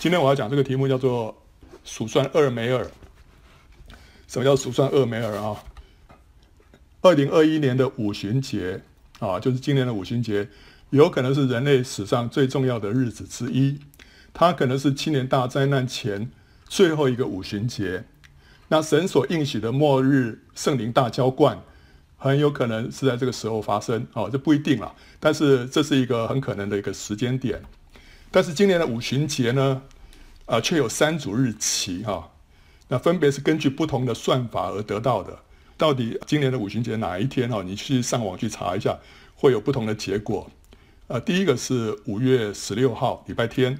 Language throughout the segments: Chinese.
今天我要讲这个题目叫做数算厄梅尔。什么叫数算厄梅尔啊？二零二一年的五旬节啊，就是今年的五旬节，有可能是人类史上最重要的日子之一。它可能是七年大灾难前最后一个五旬节。那神所应许的末日圣灵大浇灌，很有可能是在这个时候发生哦，这不一定啦，但是这是一个很可能的一个时间点。但是今年的五旬节呢，啊、却有三组日期哈、那分别是根据不同的算法而得到的。到底今年的五旬节哪一天哈、你去上网去查一下，会有不同的结果。呃，第一个是五月十六号礼拜天，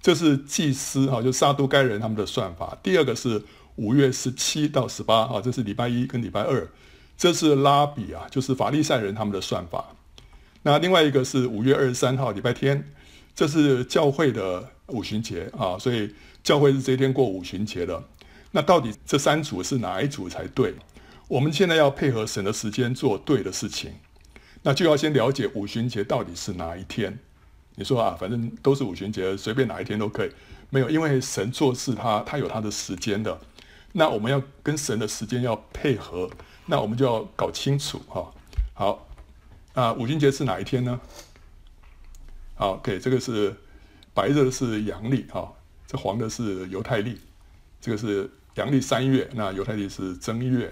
这是祭司哈、就撒都该人他们的算法。第二个是五月十七到十八号，这是礼拜一跟礼拜二，这是拉比啊，就是法利赛人他们的算法。那另外一个是五月二十三号礼拜天。这是教会的五旬节啊，所以教会是这一天过五旬节的。那到底这三组是哪一组才对？我们现在要配合神的时间做对的事情，那就要先了解五旬节到底是哪一天。你说啊，反正都是五旬节，随便哪一天都可以。没有，因为神做事他他有他的时间的。那我们要跟神的时间要配合，那我们就要搞清楚哈。好，啊，五旬节是哪一天呢？好，OK，这个是白的是阳历哈，这黄的是犹太历，这个是阳历三月，那犹太历是正月。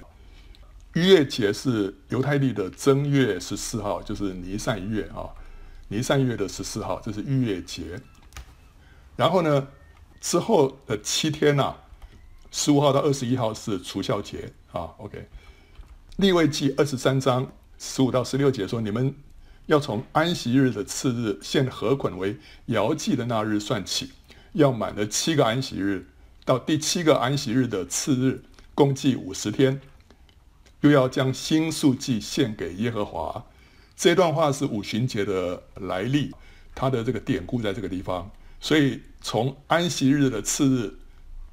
逾越节是犹太历的正月十四号，就是尼散月啊，尼散月的十四号，这是逾越节。然后呢，之后的七天呐、啊，十五号到二十一号是除酵节啊，OK。利未记二十三章十五到十六节说你们。要从安息日的次日献禾捆为摇祭的那日算起，要满了七个安息日，到第七个安息日的次日，共计五十天，又要将新素祭献给耶和华。这段话是五旬节的来历，它的这个典故在这个地方。所以从安息日的次日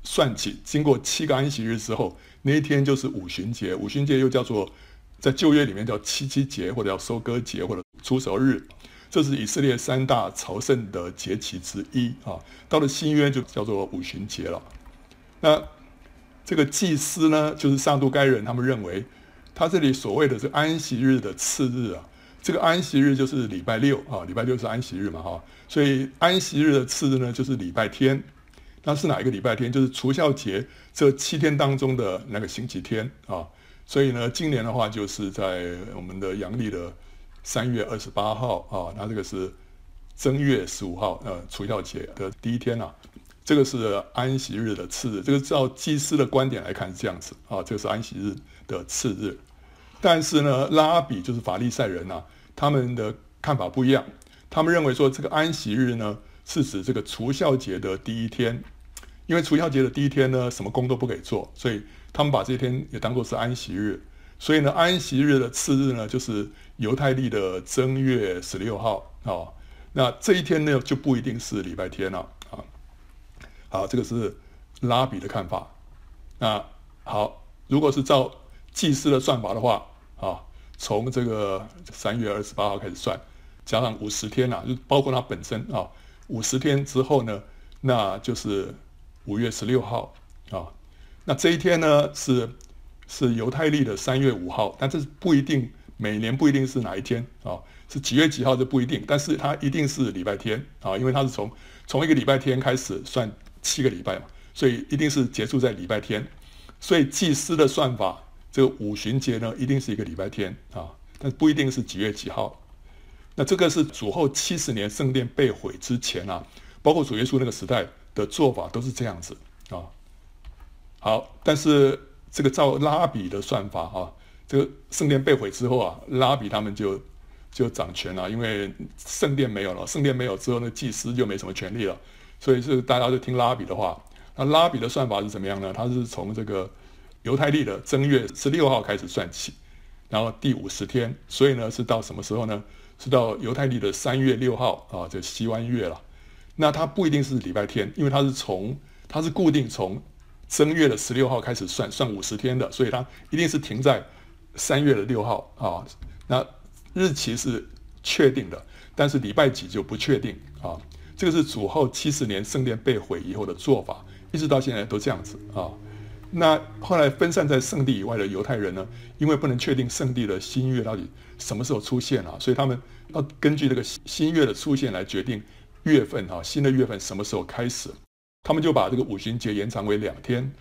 算起，经过七个安息日之后，那一天就是五旬节。五旬节又叫做。在旧约里面叫七七节，或者叫收割节，或者除熟日，这是以色列三大朝圣的节期之一啊。到了新约就叫做五旬节了。那这个祭司呢，就是上都该人，他们认为他这里所谓的这安息日的次日啊，这个安息日就是礼拜六啊，礼拜六是安息日嘛哈，所以安息日的次日呢就是礼拜天。那是哪一个礼拜天？就是除孝节这七天当中的那个星期天啊。所以呢，今年的话就是在我们的阳历的三月二十八号啊，那这个是正月十五号，呃，除孝节的第一天呐、啊。这个是安息日的次日，这个照祭司的观点来看是这样子啊，这个是安息日的次日。但是呢，拉比就是法利赛人呐、他们的看法不一样，他们认为说这个安息日呢是指这个除孝节的第一天，因为除孝节的第一天呢，什么工都不给做，所以。他们把这一天也当作是安息日，所以呢，安息日的次日呢，就是犹太历的正月十六号啊、那这一天呢，就不一定是礼拜天了啊。好，这个是拉比的看法。那好，如果是照祭司的算法的话啊，从这个三月二十八号开始算，加上五十天呐、啊，就包括它本身啊，五十天之后呢，那就是五月十六号啊。那这一天呢，是是犹太历的三月五号，但这是不一定，每年不一定是哪一天啊，是几月几号就不一定，但是它一定是礼拜天啊，因为它是从从一个礼拜天开始算七个礼拜嘛，所以一定是结束在礼拜天，所以祭司的算法，这个五旬节呢，一定是一个礼拜天啊，但不一定是几月几号。那这个是主后七十年圣殿被毁之前啊，包括主耶稣那个时代的做法都是这样子啊。好，但是这个照拉比的算法啊，这个圣殿被毁之后啊，拉比他们就就掌权了，因为圣殿没有了，圣殿没有之后，那祭司就没什么权利了，所以是大家就听拉比的话。那拉比的算法是怎么样呢？他是从这个犹太历的正月十六号开始算起，然后第五十天，所以呢是到什么时候呢？是到犹太历的三月六号啊，就西湾月了。那它不一定是礼拜天，因为它是从它是固定从。正月的十六号开始算，算五十天的，所以它一定是停在三月的六号啊。那日期是确定的，但是礼拜几就不确定啊。这个是主后七十年圣殿被毁以后的做法，一直到现在都这样子啊。那后来分散在圣地以外的犹太人呢，因为不能确定圣地的新月到底什么时候出现啊，所以他们要根据这个新月的出现来决定月份啊，新的月份什么时候开始。他们就把这个五旬节延长为两天，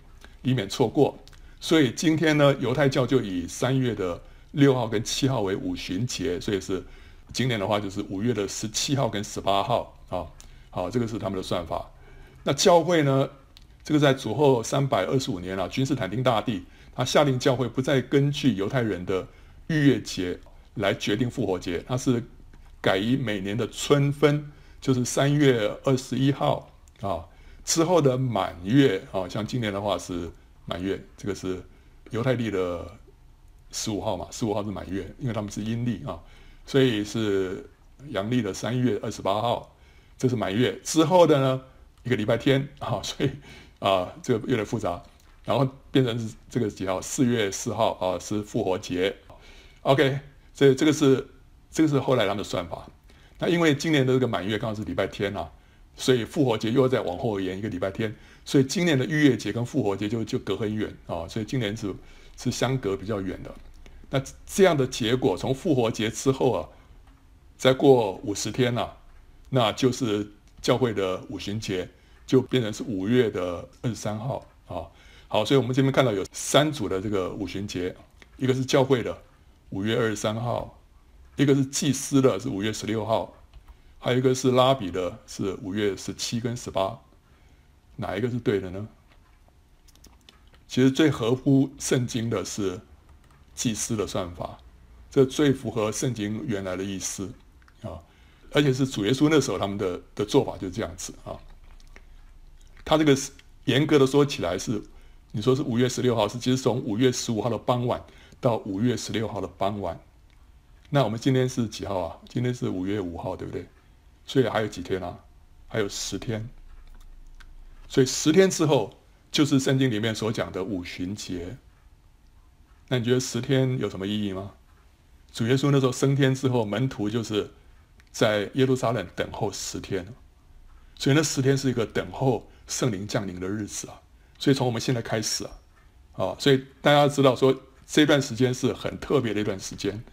以免错过。所以今天呢，犹太教就以三月的六号跟七号为五旬节，所以是今年的话就是五月的十七号跟十八号啊。好，这个是他们的算法。那教会呢，这个在主后三百二十五年啊，君士坦丁大帝他下令教会不再根据犹太人的逾越节来决定复活节，他是改以每年的春分，就是三月二十一号啊。之后的满月啊，像今年的话是满月，这个是犹太历的十五号嘛，十五号是满月，因为他们是阴历啊，所以是阳历的三月二十八号，这是满月。之后的呢，一个礼拜天啊，所以啊，这个有点复杂，然后变成是这个几号？四月四号啊，是复活节。OK，这这个是这个是后来他们的算法。那因为今年的这个满月刚好是礼拜天啊。所以复活节又要再往后延一个礼拜天，所以今年的逾越节跟复活节就就隔很远啊，所以今年是是相隔比较远的。那这样的结果，从复活节之后啊，再过五十天啊，那就是教会的五旬节就变成是五月的二十三号啊。好，所以我们这边看到有三组的这个五旬节，一个是教会的五月二十三号，一个是祭司的是五月十六号。还有一个是拉比的，是五月十七跟十八，哪一个是对的呢？其实最合乎圣经的是祭司的算法，这最符合圣经原来的意思啊，而且是主耶稣那时候他们的的做法就是这样子啊。他这个严格的说起来是，你说是五月十六号，是其实从五月十五号的傍晚到五月十六号的傍晚。那我们今天是几号啊？今天是五月五号，对不对？所以还有几天啊？还有十天。所以十天之后就是圣经里面所讲的五旬节。那你觉得十天有什么意义吗？主耶稣那时候升天之后，门徒就是在耶路撒冷等候十天。所以那十天是一个等候圣灵降临的日子啊。所以从我们现在开始啊，啊，所以大家知道说这段时间是很特别的一段时间。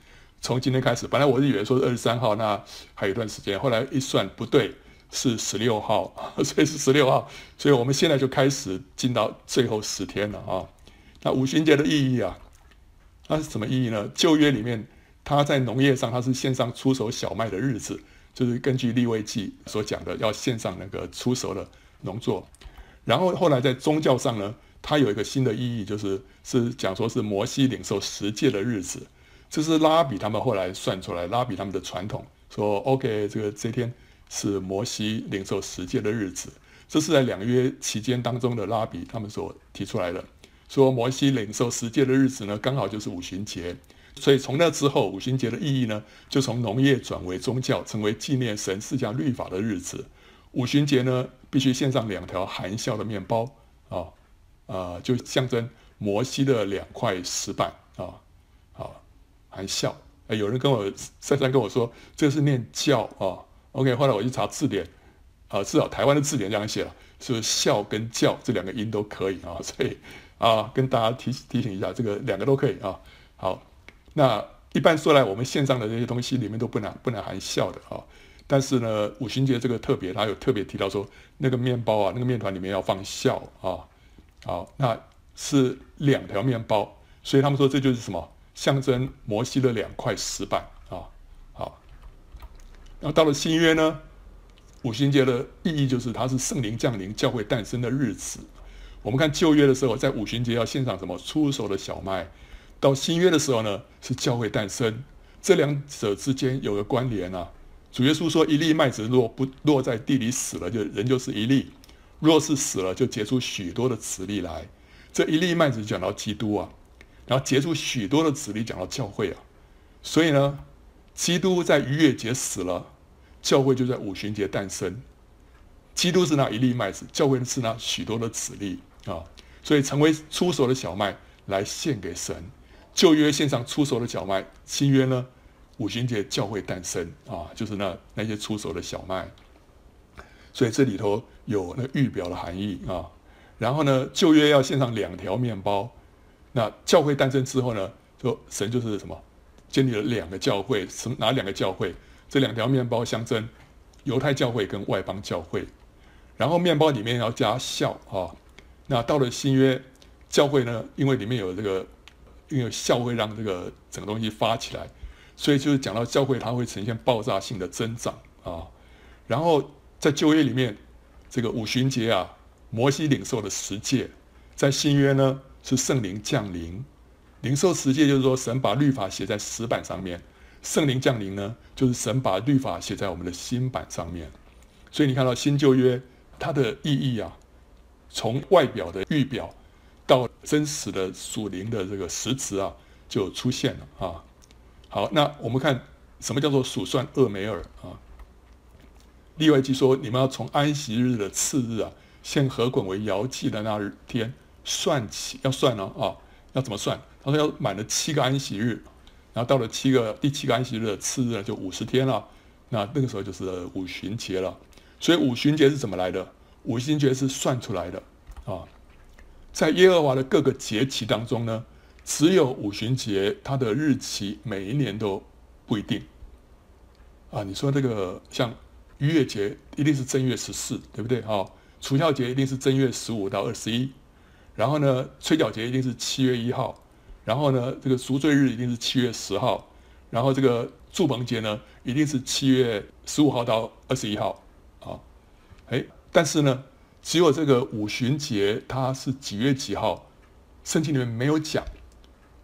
从今天开始，本来我是以为说是二十三号，那还有一段时间。后来一算不对，是十六号，所以是十六号。所以我们现在就开始进到最后十天了啊。那五旬节的意义啊，那是什么意义呢？旧约里面，它在农业上，它是献上初熟小麦的日子，就是根据立位记所讲的，要献上那个初熟的农作。然后后来在宗教上呢，它有一个新的意义，就是是讲说是摩西领受十诫的日子。这是拉比他们后来算出来，拉比他们的传统说，OK，这个这天是摩西领受十诫的日子，这是在两约期间当中的拉比他们所提出来的，说摩西领受十诫的日子呢，刚好就是五旬节，所以从那之后，五旬节的意义呢，就从农业转为宗教，成为纪念神释迦律法的日子。五旬节呢，必须献上两条含笑的面包啊，啊、就象征摩西的两块石板啊。啊含笑，有人跟我珊珊跟我说，这是念教啊。OK，后来我去查字典，啊，至少台湾的字典这样写了，是笑跟教这两个音都可以啊。所以啊，跟大家提提醒一下，这个两个都可以啊。好，那一般说来，我们线上的这些东西里面都不能不能含笑的啊。但是呢，五旬节这个特别，他有特别提到说，那个面包啊，那个面团里面要放笑啊。好，那是两条面包，所以他们说这就是什么？象征摩西的两块石板，然后到了新约呢，五旬节的意义就是它是圣灵降临、教会诞生的日子。我们看旧约的时候，在五旬节要献上什么初熟的小麦；到新约的时候呢，是教会诞生。这两者之间有个关联啊。主耶稣说：“一粒麦子若不落在地里死了，就人就是一粒；若是死了，就结出许多的子粒来。”这一粒麦子讲到基督啊。然后结出许多的子粒，讲到教会啊，所以呢，基督在逾越节死了，教会就在五旬节诞生。基督是那一粒麦子，教会是那许多的子粒啊，所以成为出手的小麦来献给神。旧约献上出手的小麦，新约呢，五旬节教会诞生啊，就是那那些出手的小麦。所以这里头有那个预表的含义啊。然后呢，旧约要献上两条面包。那教会诞生之后呢，就神就是什么，建立了两个教会，什哪两个教会？这两条面包象征犹太教会跟外邦教会。然后面包里面要加酵啊。那到了新约，教会呢，因为里面有这个，因为酵会让这个整个东西发起来，所以就是讲到教会它会呈现爆炸性的增长啊。然后在旧约里面，这个五旬节啊，摩西领受的十诫，在新约呢。是圣灵降临，领受十诫，就是说神把律法写在石板上面。圣灵降临呢，就是神把律法写在我们的新版上面。所以你看到新旧约它的意义啊，从外表的预表到真实的属灵的这个实质啊，就出现了啊。好，那我们看什么叫做数算厄梅尔啊？例外记说，你们要从安息日的次日啊，献禾捆为摇祭的那天。算起要算呢啊，要怎么算？他说要满了七个安息日，然后到了七个第七个安息日的次日就五十天了，那那个时候就是五旬节了。所以五旬节是怎么来的？五旬节是算出来的啊。在耶和华的各个节期当中呢，只有五旬节它的日期每一年都不一定啊。你说这个像逾越节一定是正月十四，对不对哈？除孝节一定是正月十五到二十一。然后呢，吹角节一定是七月一号，然后呢，这个赎罪日一定是七月十号，然后这个祝棚节呢，一定是七月十五号到二十一号，啊，哎，但是呢，只有这个五旬节它是几月几号，圣经里面没有讲，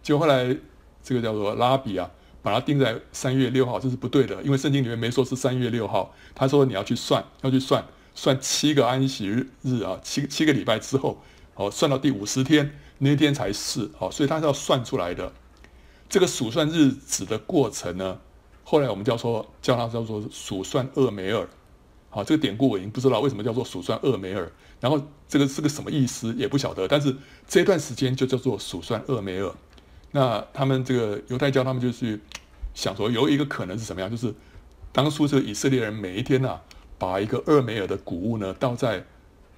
就后来这个叫做拉比啊，把它定在三月六号，这是不对的，因为圣经里面没说是三月六号，他说你要去算，要去算，算七个安息日日啊，七七个礼拜之后。哦，算到第五十天那天才是哦，所以它是要算出来的。这个数算日子的过程呢，后来我们叫做叫它叫做数算厄梅尔。好，这个典故我已经不知道为什么叫做数算厄梅尔，然后这个是个什么意思也不晓得。但是这段时间就叫做数算厄梅尔。那他们这个犹太教他们就去想说有一个可能是什么样，就是当初这个以色列人每一天呐、啊，把一个厄梅尔的谷物呢倒在。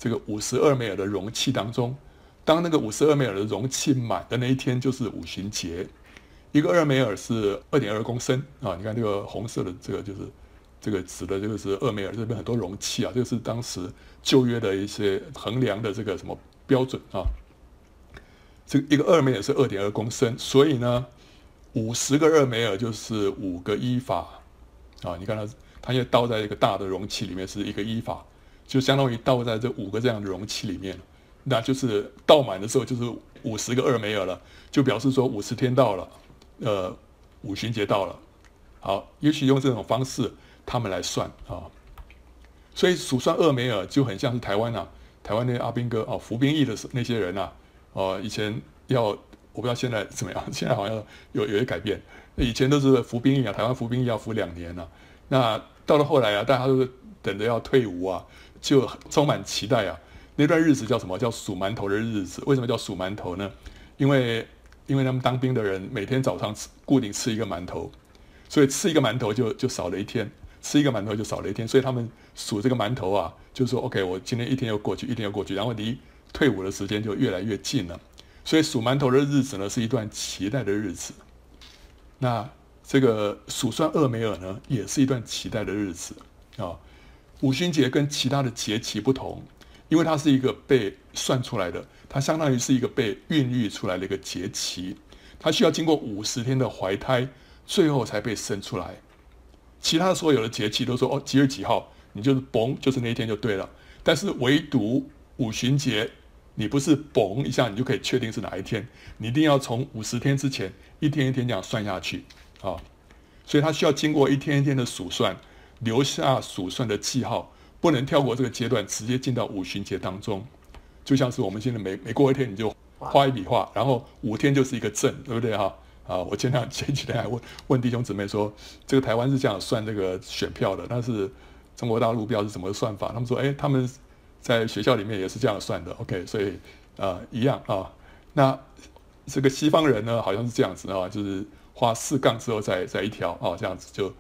这个五十俄梅尔的容器当中，当那个五十俄梅尔的容器满的那一天，就是五旬节。一个俄梅尔是二点二公升啊！你看这个红色的这个就是这个指的这个是俄梅尔，这边很多容器啊，这个是当时旧约的一些衡量的这个什么标准啊？这一个俄梅尔是二点二公升，所以呢，五十个俄梅尔就是五个伊法啊！你看它，它也倒在一个大的容器里面，是一个伊法。就相当于倒在这五个这样的容器里面，那就是倒满的时候就是五十个二梅尔了，就表示说五十天到了，呃，五旬节到了。好，也许用这种方式他们来算啊，所以数算二梅尔就很像是台湾啊，台湾那些阿兵哥哦，服兵役的那些人呐，哦，以前要我不知道现在怎么样，现在好像有有些改变，以前都是服兵役啊，台湾服兵役要服两年呢，那到了后来啊，大家都是等着要退伍啊。就充满期待啊！那段日子叫什么？叫数馒头的日子。为什么叫数馒头呢？因为因为他们当兵的人每天早上吃固定吃一个馒头，所以吃一个馒头就就少了一天，吃一个馒头就少了一天，所以他们数这个馒头啊，就说 OK，我今天一天又过去，一天又过去，然后离退伍的时间就越来越近了。所以数馒头的日子呢，是一段期待的日子。那这个数算俄梅尔呢，也是一段期待的日子啊。五旬节跟其他的节期不同，因为它是一个被算出来的，它相当于是一个被孕育出来的一个节期，它需要经过五十天的怀胎，最后才被生出来。其他所有的节期都说哦，几月几号，你就是嘣，就是那一天就对了。但是唯独五旬节，你不是嘣一下你就可以确定是哪一天，你一定要从五十天之前一天一天这样算下去啊，所以它需要经过一天一天的数算。留下数算的记号，不能跳过这个阶段，直接进到五旬节当中。就像是我们现在每每过一天，你就画一笔画，然后五天就是一个正，对不对哈？啊，我前两前几天还问问弟兄姊妹说，这个台湾是这样算这个选票的，但是中国大陆不知道是怎么算法？他们说，哎，他们在学校里面也是这样算的。OK，所以啊，一样啊。那这个西方人呢，好像是这样子啊，就是画四杠之后再再一条啊，这样子就。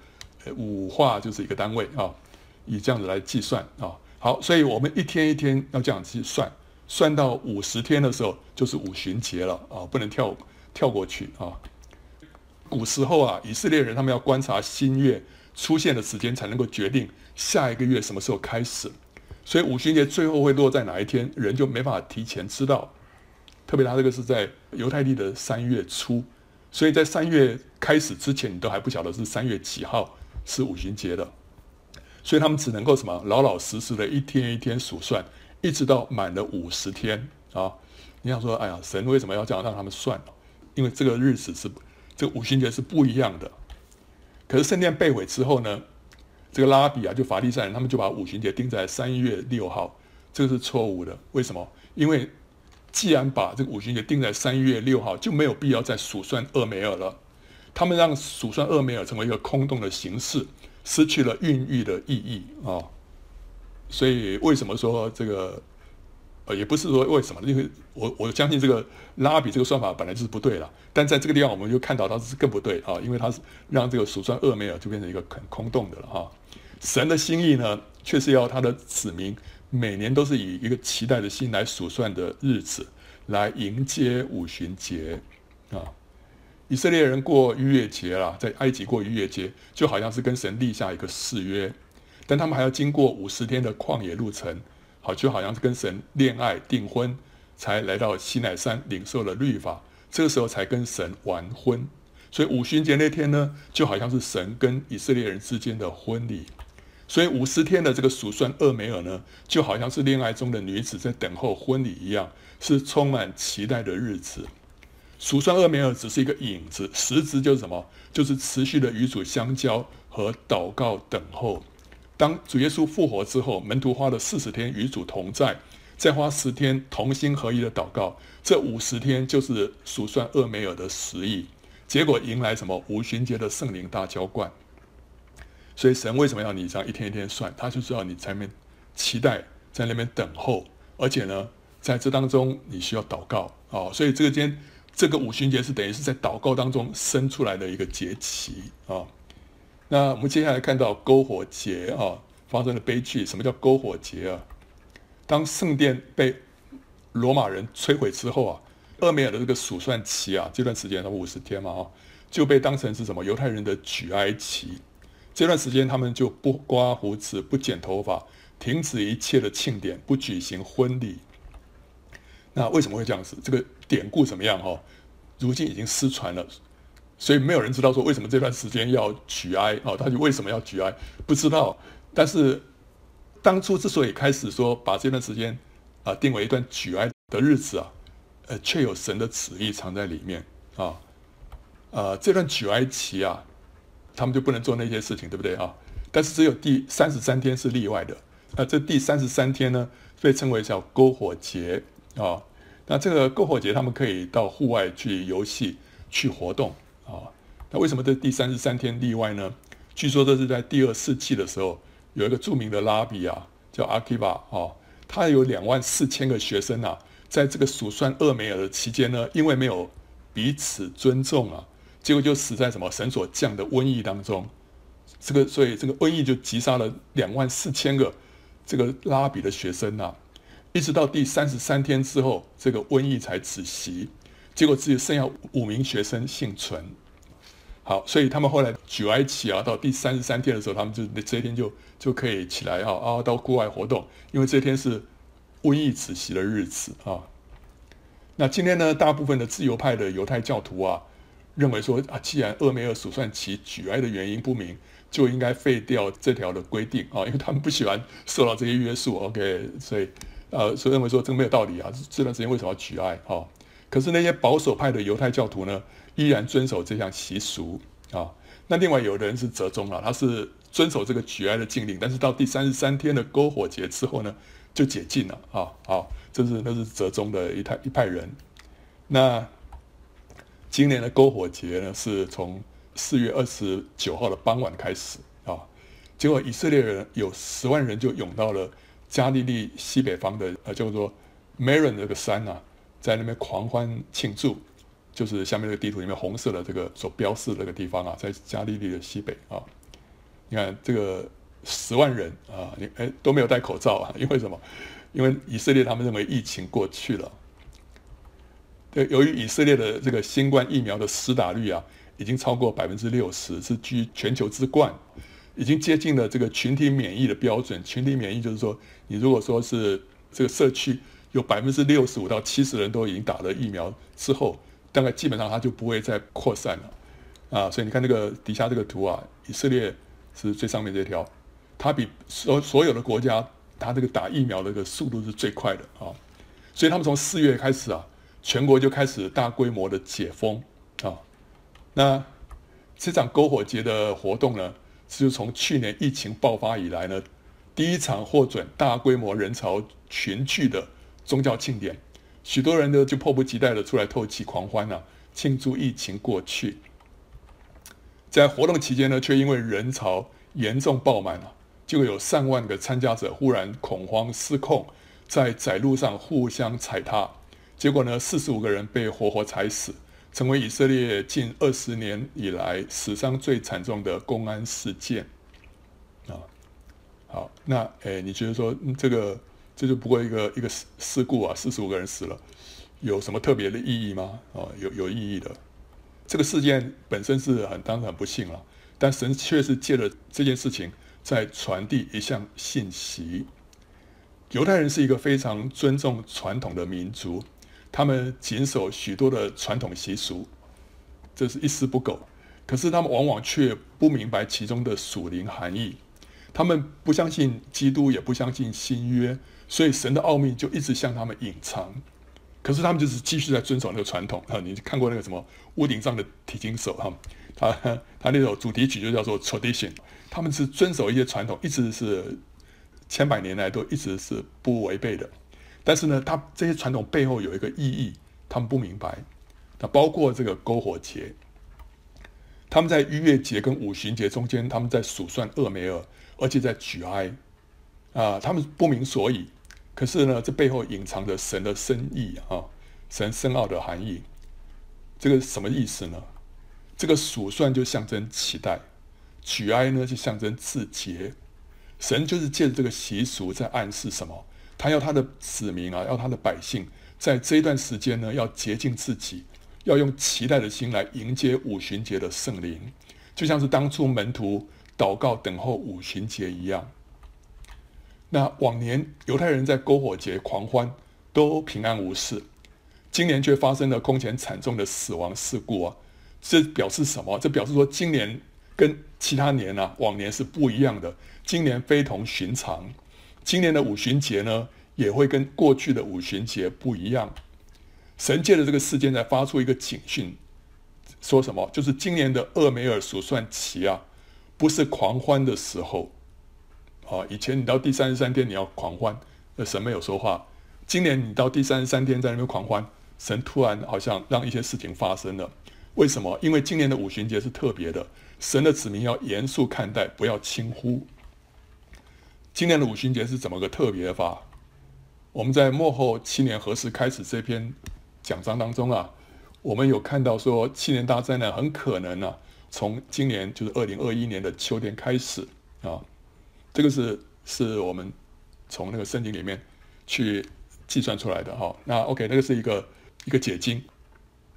五画就是一个单位啊，以这样子来计算啊。好，所以我们一天一天要这样去算，算到五十天的时候就是五旬节了啊，不能跳跳过去啊。古时候啊，以色列人他们要观察新月出现的时间，才能够决定下一个月什么时候开始。所以五旬节最后会落在哪一天，人就没法提前知道。特别他这个是在犹太历的三月初，所以在三月开始之前，你都还不晓得是三月几号是五旬节的。所以他们只能够什么老老实实的一天一天数算，一直到满了五十天啊。你想说，哎呀，神为什么要这样让他们算？因为这个日子是。这个五旬节是不一样的，可是圣殿被毁之后呢，这个拉比啊，就法利赛人，他们就把五旬节定在三月六号，这个是错误的。为什么？因为既然把这个五旬节定在三月六号，就没有必要再数算厄梅尔了。他们让数算厄梅尔成为一个空洞的形式，失去了孕育的意义啊。所以为什么说这个？呃，也不是说为什么，因为我我相信这个拉比这个算法本来就是不对了，但在这个地方我们就看到它是更不对啊，因为它是让这个数算厄梅尔就变成一个很空洞的了哈。神的心意呢，却是要他的子民每年都是以一个期待的心来数算的日子，来迎接五旬节啊。以色列人过逾越节啦，在埃及过逾越节，就好像是跟神立下一个誓约，但他们还要经过五十天的旷野路程。好，就好像是跟神恋爱订婚，才来到西奈山领受了律法，这个时候才跟神完婚。所以五旬节那天呢，就好像是神跟以色列人之间的婚礼。所以五十天的这个数算厄梅尔呢，就好像是恋爱中的女子在等候婚礼一样，是充满期待的日子。数算厄梅尔只是一个影子，实质就是什么？就是持续的与主相交和祷告等候。当主耶稣复活之后，门徒花了四十天与主同在，再花十天同心合一的祷告，这五十天就是数算厄梅尔的时日，结果迎来什么五旬节的圣灵大浇灌。所以神为什么要你这样一天一天算？他就知道你在那边期待，在那边等候，而且呢，在这当中你需要祷告啊、所以这个间这个五旬节是等于是在祷告当中生出来的一个节期啊。那我们接下来看到篝火节啊发生的悲剧。什么叫篝火节啊？当圣殿被罗马人摧毁之后啊，厄梅尔的这个数算期啊，这段时间他们五十天嘛啊，就被当成是什么犹太人的举哀期。这段时间他们就不刮胡子，不剪头发，停止一切的庆典，不举行婚礼。那为什么会这样子？这个典故怎么样哈？如今已经失传了。所以没有人知道说为什么这段时间要举哀啊？他就为什么要举哀？不知道。但是当初之所以开始说把这段时间啊定为一段举哀的日子啊，呃，却有神的旨意藏在里面啊。呃，这段举哀期啊，他们就不能做那些事情，对不对啊？但是只有第三十三天是例外的。那这第三十三天呢，被称为叫篝火节啊。那这个篝火节，他们可以到户外去游戏、去活动。啊，那为什么这第三十三天例外呢？据说这是在第二世纪的时候，有一个著名的拉比啊，叫阿基巴啊，他有两万四千个学生啊，在这个数算厄梅尔的期间呢，因为没有彼此尊重啊，结果就死在什么神所降的瘟疫当中。这个所以这个瘟疫就击杀了两万四千个这个拉比的学生啊，一直到第三十三天之后，这个瘟疫才止息。结果只有剩下五名学生幸存。好，所以他们后来举哀期啊，到第三十三天的时候，他们就这一天就就可以起来啊啊，到户外活动，因为这天是瘟疫止息的日子啊。那今天呢，大部分的自由派的犹太教徒啊，认为说啊，既然厄梅尔数算起举哀的原因不明，就应该废掉这条的规定啊，因为他们不喜欢受到这些约束。OK，所以呃，所以认为说这个没有道理啊，这段时间为什么要举哀啊？可是那些保守派的犹太教徒呢，依然遵守这项习俗啊。那另外有的人是折中了，他是遵守这个举哀的禁令，但是到第三十三天的篝火节之后呢，就解禁了啊。好，这是那是折中的一派一派人。那今年的篝火节呢，是从四月二十九号的傍晚开始啊。结果以色列人有十万人就涌到了加利利西北方的呃叫做 Maron 这个山啊。在那边狂欢庆祝，就是下面这个地图里面红色的这个所标示的这个地方啊，在加利利的西北啊。你看这个十万人啊，你哎都没有戴口罩啊，因为什么？因为以色列他们认为疫情过去了。对，由于以色列的这个新冠疫苗的施打率啊，已经超过百分之六十，是居全球之冠，已经接近了这个群体免疫的标准。群体免疫就是说，你如果说是这个社区有百分之六十五到七十人都已经打了疫苗之后，大概基本上它就不会再扩散了。啊，所以你看这个底下这个图啊，以色列是最上面这条，它比所所有的国家，它这个打疫苗的这个速度是最快的啊。所以他们从四月开始啊，全国就开始大规模的解封啊。那这场篝火节的活动呢，是从去年疫情爆发以来呢，第一场获准大规模人潮群聚的宗教庆典，许多人呢就迫不及待的出来透气狂欢啊，庆祝疫情过去。在活动期间呢，却因为人潮严重爆满了，就有上万个参加者忽然恐慌失控，在窄路上互相踩踏，结果呢，四十五个人被活活踩死，成为以色列近二十年以来史上最惨重的公安事件。啊，好，那诶，你觉得说这个这就不过一个一个事事故啊，四十五个人死了，有什么特别的意义吗？啊，有有意义的。这个事件本身是很当然很不幸了，但神却是借了这件事情在传递一项信息。犹太人是一个非常尊重传统的民族，他们谨守许多的传统习俗，这是一丝不苟。可是他们往往却不明白其中的属灵含义，他们不相信基督，也不相信新约，所以神的奥秘就一直向他们隐藏。可是他们就是继续在遵守那个传统啊！你看过那个什么屋顶上的提琴手哈？他他那首主题曲就叫做 Tradition。他们是遵守一些传统，一直是千百年来都一直是不违背的。但是呢，他这些传统背后有一个意义，他们不明白。那包括这个篝火节，他们在逾越节跟五旬节中间，他们在数算厄梅尔，而且在举哀啊，他们不明所以。可是呢，这背后隐藏着神的深意啊，神深奥的含义。这个什么意思呢？这个数算就象征期待，举哀呢就象征自洁。神就是借着这个习俗在暗示什么？他要他的子民啊，要他的百姓，在这一段时间呢，要洁净自己，要用期待的心来迎接五旬节的圣灵，就像是当初门徒祷告等候五旬节一样。那往年犹太人在篝火节狂欢，都平安无事，今年却发生了空前惨重的死亡事故啊！这表示什么？这表示说今年跟其他年啊，往年是不一样的，今年非同寻常。今年的五旬节呢，也会跟过去的五旬节不一样。神借着这个事件在发出一个警讯，说什么？就是今年的厄梅尔数算期啊，不是狂欢的时候。啊，以前你到第三十三天你要狂欢，那神没有说话。今年你到第三十三天在那边狂欢，神突然好像让一些事情发生了。为什么？因为今年的五旬节是特别的，神的子民要严肃看待，不要轻忽。今年的五旬节是怎么个特别法？我们在末后七年何时开始这篇讲章当中啊，我们有看到说七年大灾难很可能啊，从今年就是二零二一年的秋天开始啊。这个是是我们从那个圣经里面去计算出来的哈。那 OK，那个是一个一个解经，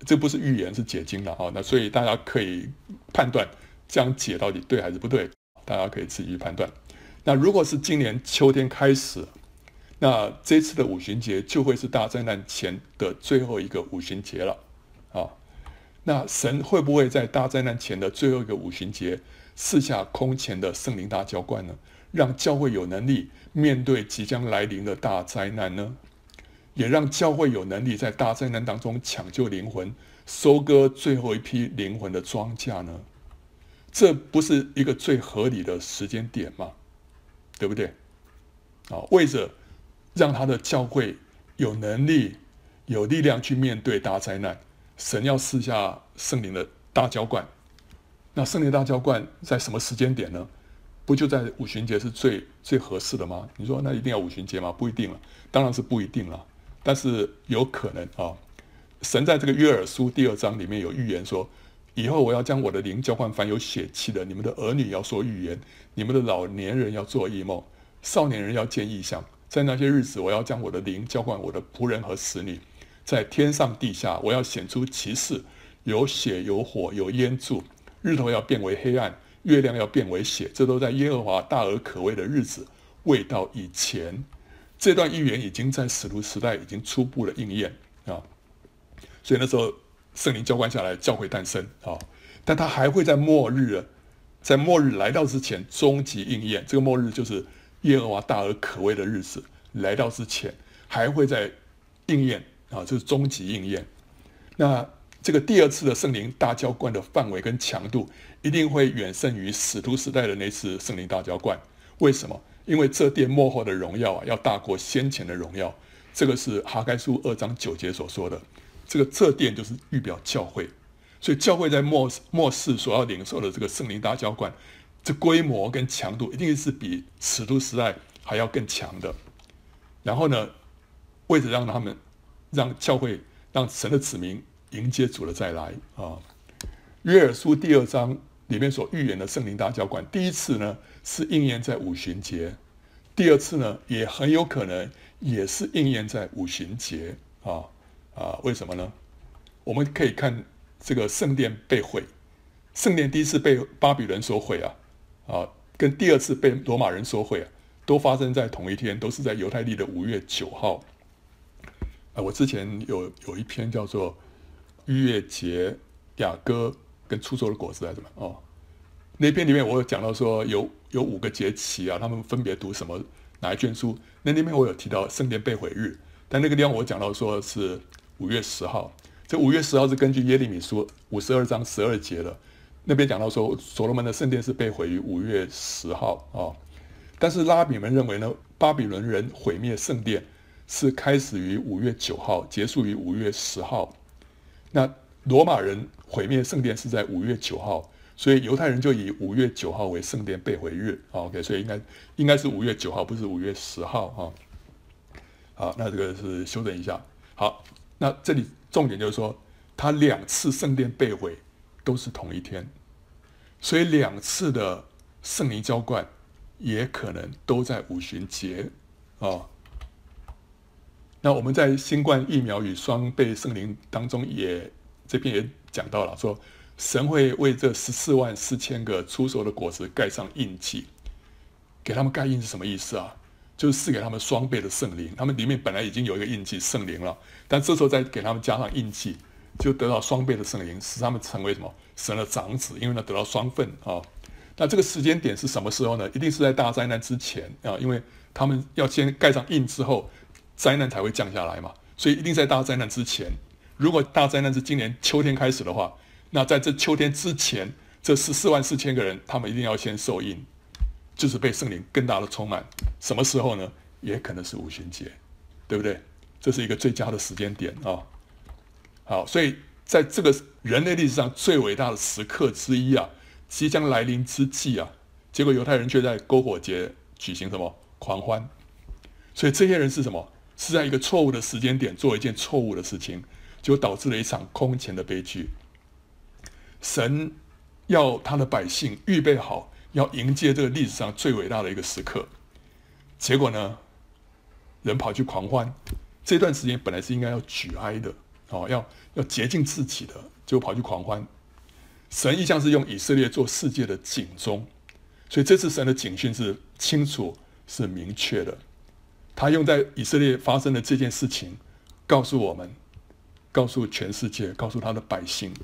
这不是预言，是解经的哈。那所以大家可以判断这样解到底对还是不对，大家可以自己去判断。那如果是今年秋天开始，那这次的五旬节就会是大灾难前的最后一个五旬节了啊。那神会不会在大灾难前的最后一个五旬节赐下空前的圣灵大浇灌呢？让教会有能力面对即将来临的大灾难呢？也让教会有能力在大灾难当中抢救灵魂，收割最后一批灵魂的庄稼呢？这不是一个最合理的时间点吗？对不对？啊，为着让他的教会有能力、有力量去面对大灾难，神要赐下圣灵的大浇灌。那圣灵大浇灌在什么时间点呢？不就在五旬节是最最合适的吗？你说那一定要五旬节吗？不一定了，当然是不一定了。但是有可能啊，神在这个约珥书第二章里面有预言说，以后我要将我的灵浇灌凡有血气的，你们的儿女要说预言，你们的老年人要做异梦，少年人要见异象。在那些日子，我要将我的灵浇灌我的仆人和使女，在天上地下，我要显出奇事，有血有火有烟柱，日头要变为黑暗，月亮要变为血，这都在耶和华大而可畏的日子未到以前。这段预言已经在使徒时代已经初步的应验啊，所以那时候。圣灵浇灌下来，教会诞生啊！但它还会在末日，在末日来到之前，终极应验。这个末日就是耶和华大而可畏的日子来到之前，还会在应验啊！就是终极应验。那这个第二次的圣灵大浇灌的范围跟强度，一定会远胜于使徒时代的那次圣灵大浇灌。为什么？因为这殿末后的荣耀啊，要大过先前的荣耀。这个是哈该书二章九节所说的。这个这殿就是预表教会，所以教会在末末世所要领受的这个圣灵大浇灌，这规模跟强度一定是比使徒时代还要更强的。然后呢，为了让他们让教会让神的子民迎接主的再来啊，约珥书第二章里面所预言的圣灵大浇灌，第一次呢是应验在五旬节，第二次呢也很有可能也是应验在五旬节啊。啊，为什么呢？我们可以看这个圣殿被毁，圣殿第一次被巴比伦所毁啊，啊，跟第二次被罗马人所毁啊，都发生在同一天，都是在犹太历的五月九号。啊，我之前有有一篇叫做《逾越节雅歌跟出售的果子》还是什么哦，那篇里面我有讲到说有有五个节期啊，他们分别读什么哪一卷书？那那边我有提到圣殿被毁日，但那个地方我讲到说是。五月十号，这五月十号是根据耶利米书五十二章十二节的，那边讲到说，所罗门的圣殿是被毁于五月十号啊。但是拉比们认为呢，巴比伦人毁灭圣殿是开始于五月九号，结束于五月十号。那罗马人毁灭圣殿是在五月九号，所以犹太人就以五月九号为圣殿被毁日。OK，所以应该应该是五月九号，不是五月十号啊。好，那这个是修正一下。好。那这里重点就是说，他两次圣殿被毁都是同一天，所以两次的圣灵浇灌也可能都在五旬节啊、那我们在新冠疫苗与双倍圣灵当中也这边也讲到了，说神会为这十四万四千个出售的果子盖上印记，给他们盖印是什么意思啊？就是赐给他们双倍的圣灵，他们里面本来已经有一个印记圣灵了，但这时候再给他们加上印记，就得到双倍的圣灵，使他们成为什么神的长子，因为呢得到双份啊。那这个时间点是什么时候呢？一定是在大灾难之前啊，因为他们要先盖上印之后，灾难才会降下来嘛，所以一定在大灾难之前。如果大灾难是今年秋天开始的话，那在这秋天之前，这十四万四千个人，他们一定要先受印。就是被圣灵更大的充满，什么时候呢？也可能是五旬节，对不对？这是一个最佳的时间点啊、好，所以在这个人类历史上最伟大的时刻之一啊，即将来临之际啊，结果犹太人却在篝火节举行什么狂欢？所以这些人是什么？是在一个错误的时间点做一件错误的事情，就导致了一场空前的悲剧。神要他的百姓预备好。要迎接这个历史上最伟大的一个时刻，结果呢，人跑去狂欢。这段时间本来是应该要举哀的，哦，要要洁净自己的，结果跑去狂欢。神一向是用以色列做世界的警钟，所以这次神的警讯是清楚、是明确的。他用在以色列发生的这件事情，告诉我们，告诉全世界，告诉他的百姓，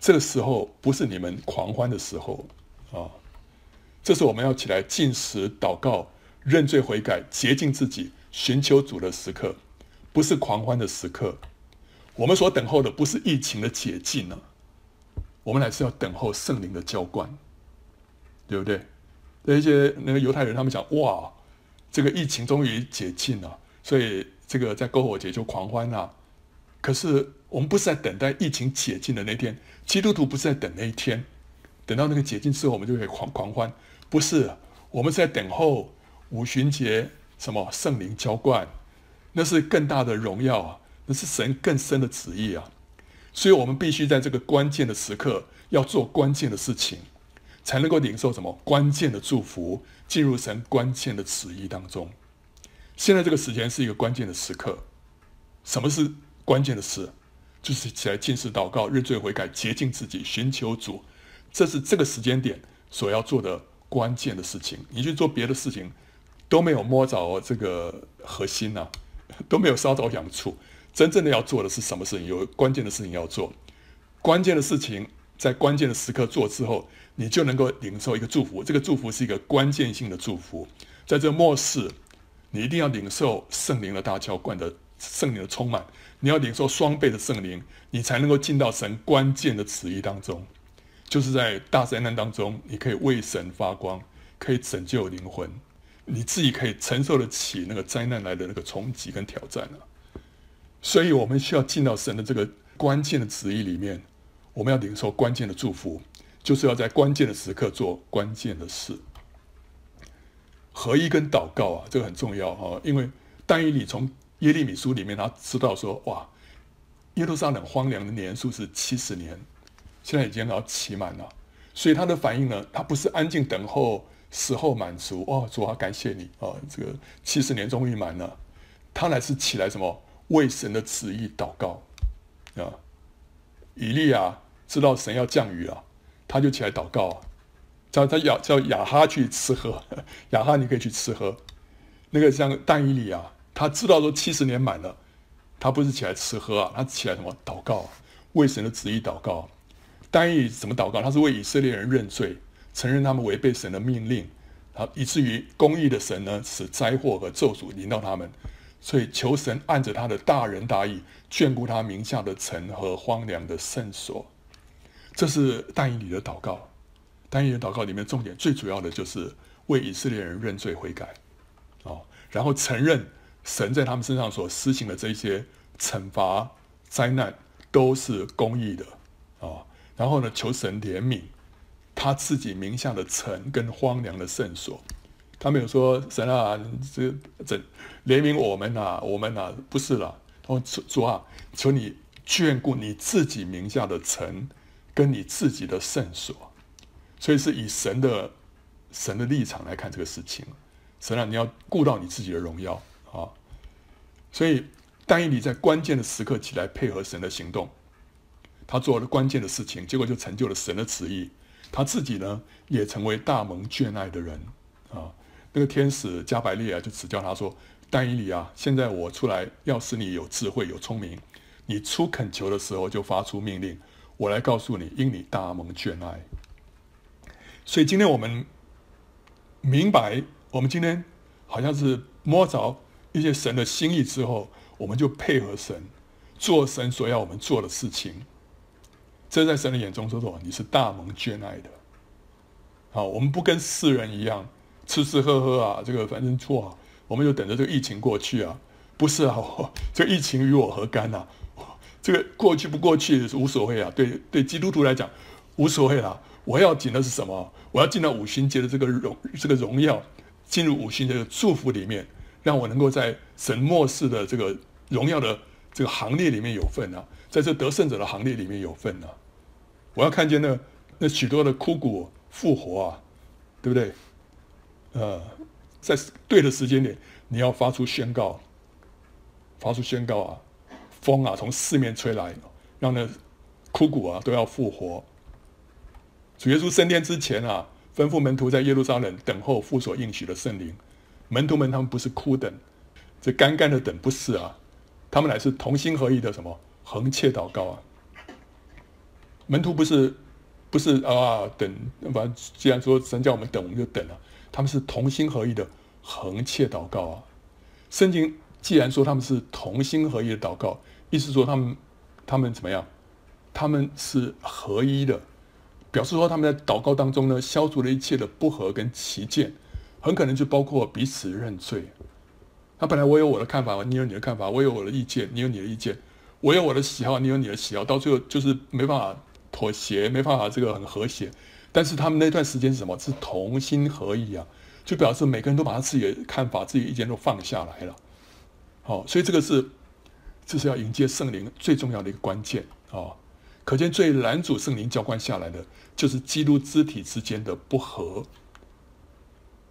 这个时候不是你们狂欢的时候啊。这是我们要起来禁食、祷告、认罪悔改、洁净自己、寻求主的时刻，不是狂欢的时刻。我们所等候的不是疫情的解禁呢，我们乃是要等候圣灵的浇灌，对不对？那些那个犹太人他们讲哇，这个疫情终于解禁了，所以这个在篝火节就狂欢了。可是我们不是在等待疫情解禁的那天，基督徒不是在等那一天，等到那个解禁之后，我们就可以狂狂欢。不是，我们在等候五旬节，什么圣灵浇灌，那是更大的荣耀啊，那是神更深的旨意啊，所以我们必须在这个关键的时刻，要做关键的事情，才能够领受什么关键的祝福，进入神关键的旨意当中。现在这个时间是一个关键的时刻。什么是关键的事？就是起来进食祷告、认罪悔改、洁净自己、寻求主，这是这个时间点所要做的关键的事情。你去做别的事情，都没有摸着这个核心呐、都没有烧着痒处。真正的要做的是什么事情？有关键的事情要做，关键的事情在关键的时刻做之后，你就能够领受一个祝福。这个祝福是一个关键性的祝福，在这末世，你一定要领受圣灵的大浇灌的圣灵的充满。你要领受双倍的圣灵，你才能够进到神关键的旨意当中。就是在大灾难当中，你可以为神发光，可以拯救灵魂，你自己可以承受得起那个灾难来的那个冲击跟挑战啊。所以，我们需要进到神的这个关键的旨意里面，我们要领受关键的祝福，就是要在关键的时刻做关键的事。合一跟祷告啊，这个很重要啊，因为但以理从耶利米书里面，他知道说，哇，耶路撒冷荒凉的年数是七十年，现在已经要期满了，所以他的反应呢，他不是安静等候时候满足，哦，主啊，感谢你啊，这个七十年终于满了，他乃是起来什么，为神的旨意祷告啊。以利亚知道神要降雨了，他就起来祷告，叫他雅叫亚哈去吃喝，亚哈你可以去吃喝，那个像但以理啊。他知道说七十年满了，他不是起来吃喝啊，他起来什么祷告，为神的旨意祷告。单以理怎么祷告？他是为以色列人认罪，承认他们违背神的命令，啊，以至于公义的神呢，使灾祸和咒诅临到他们，所以求神按着他的大仁大义，眷顾他名下的城和荒凉的圣所。这是但以理的祷告。但以的祷告里面重点最主要的就是为以色列人认罪悔改，哦，然后承认。神在他们身上所施行的这些惩罚、灾难，都是公义的。然后呢，求神怜悯他自己名下的城跟荒凉的圣所。他没有说神啊，这这怜悯我们啊，我们啊，不是了。他说主啊，求你眷顾你自己名下的城跟你自己的圣所。所以是以神的神的立场来看这个事情。神啊，你要顾到你自己的荣耀。啊，所以但以理在关键的时刻起来配合神的行动，他做了关键的事情，结果就成就了神的旨意。他自己呢，也成为大蒙眷爱的人啊。那个天使加百列啊，就指教他说：“但以理啊，现在我出来要使你有智慧、有聪明。你出恳求的时候，就发出命令，我来告诉你，因你大蒙眷爱。”所以今天我们明白，我们今天好像是摸着。一些神的心意之后，我们就配合神，做神所要我们做的事情。这在神的眼中说说，你是大蒙眷爱的。好，我们不跟世人一样吃吃喝喝啊，这个反正错啊，我们就等着这个疫情过去啊。不是啊，这个疫情与我何干呐？这个过去不过去是无所谓啊。对对，基督徒来讲无所谓啦。我要紧的是什么？我要进到五旬节的这个荣这个荣耀，进入五旬节的祝福里面。让我能够在神末世的这个荣耀的这个行列里面有份啊，在这得胜者的行列里面有份啊！我要看见那那许多的枯骨复活啊，对不对？呃，在对的时间点，你要发出宣告，发出宣告啊！风啊，从四面吹来，让那枯骨啊都要复活。主耶稣升天之前啊，吩咐门徒在耶路撒冷等候父所应许的圣灵。门徒们，他们不是哭等，这干干的等不是啊，他们乃是同心合意的什么横切祷告啊。门徒不是不是啊等，反正既然说神叫我们等，我们就等了。他们是同心合意的横切祷告啊。圣经既然说他们是同心合意的祷告，意思说他们他们怎么样？他们是合一的，表示说他们在祷告当中呢，消除了一切的不和跟歧见。很可能就包括彼此认罪。那本来我有我的看法，你有你的看法，我有我的意见，你有你的意见，我有我的喜好，你有你的喜好，到最后就是没办法妥协，没办法这个很和谐。但是他们那段时间是什么？是同心合意啊，就表示每个人都把他自己的看法、自己意见都放下来了。好，所以这个是这是要迎接圣灵最重要的一个关键啊。可见最拦阻圣灵浇灌下来的，就是基督肢体之间的不和。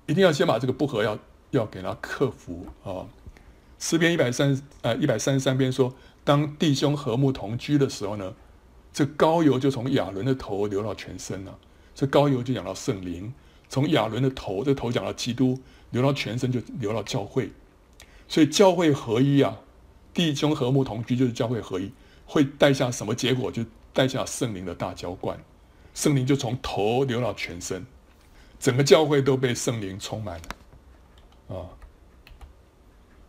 一定要先把这个不和要要给他克服啊！诗篇一百三呃一百三十三篇说，当弟兄和睦同居的时候呢，这膏油就从亚伦的头流到全身了。这膏油就讲到圣灵，从亚伦的头，这头讲到基督，流到全身就流到教会。所以教会合一啊，弟兄和睦同居就是教会合一，会带下什么结果？就带下圣灵的大浇灌，圣灵就从头流到全身。整个教会都被圣灵充满了啊！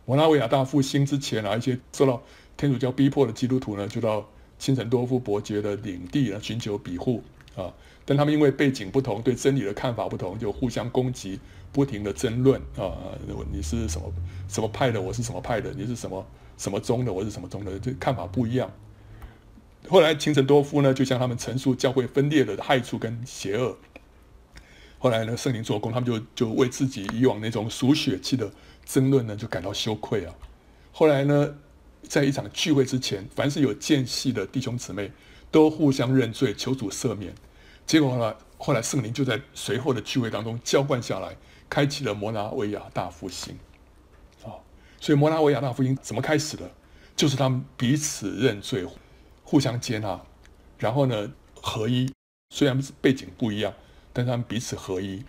摩拉维亚大复兴之前啊，一些受到天主教逼迫的基督徒呢，就到清臣多夫伯爵的领地呢寻求庇护啊。但他们因为背景不同，对真理的看法不同，就互相攻击，不停的争论啊。你是什么什么派的？我是什么派的？你是什么什么宗的？我是什么宗的？这看法不一样。后来清臣多夫呢，就向他们陈述教会分裂的害处跟邪恶。后来呢，圣灵做工，他们就就为自己以往那种属血气的争论呢，就感到羞愧啊。后来呢，在一场聚会之前，凡是有间隙的弟兄姊妹都互相认罪，求主赦免。结果呢，后来圣灵就在随后的聚会当中浇灌下来，开启了摩拉维亚大复兴。啊，所以摩拉维亚大复兴怎么开始的？就是他们彼此认罪，互相接纳，然后呢，合一。虽然背景不一样。但他们彼此合一，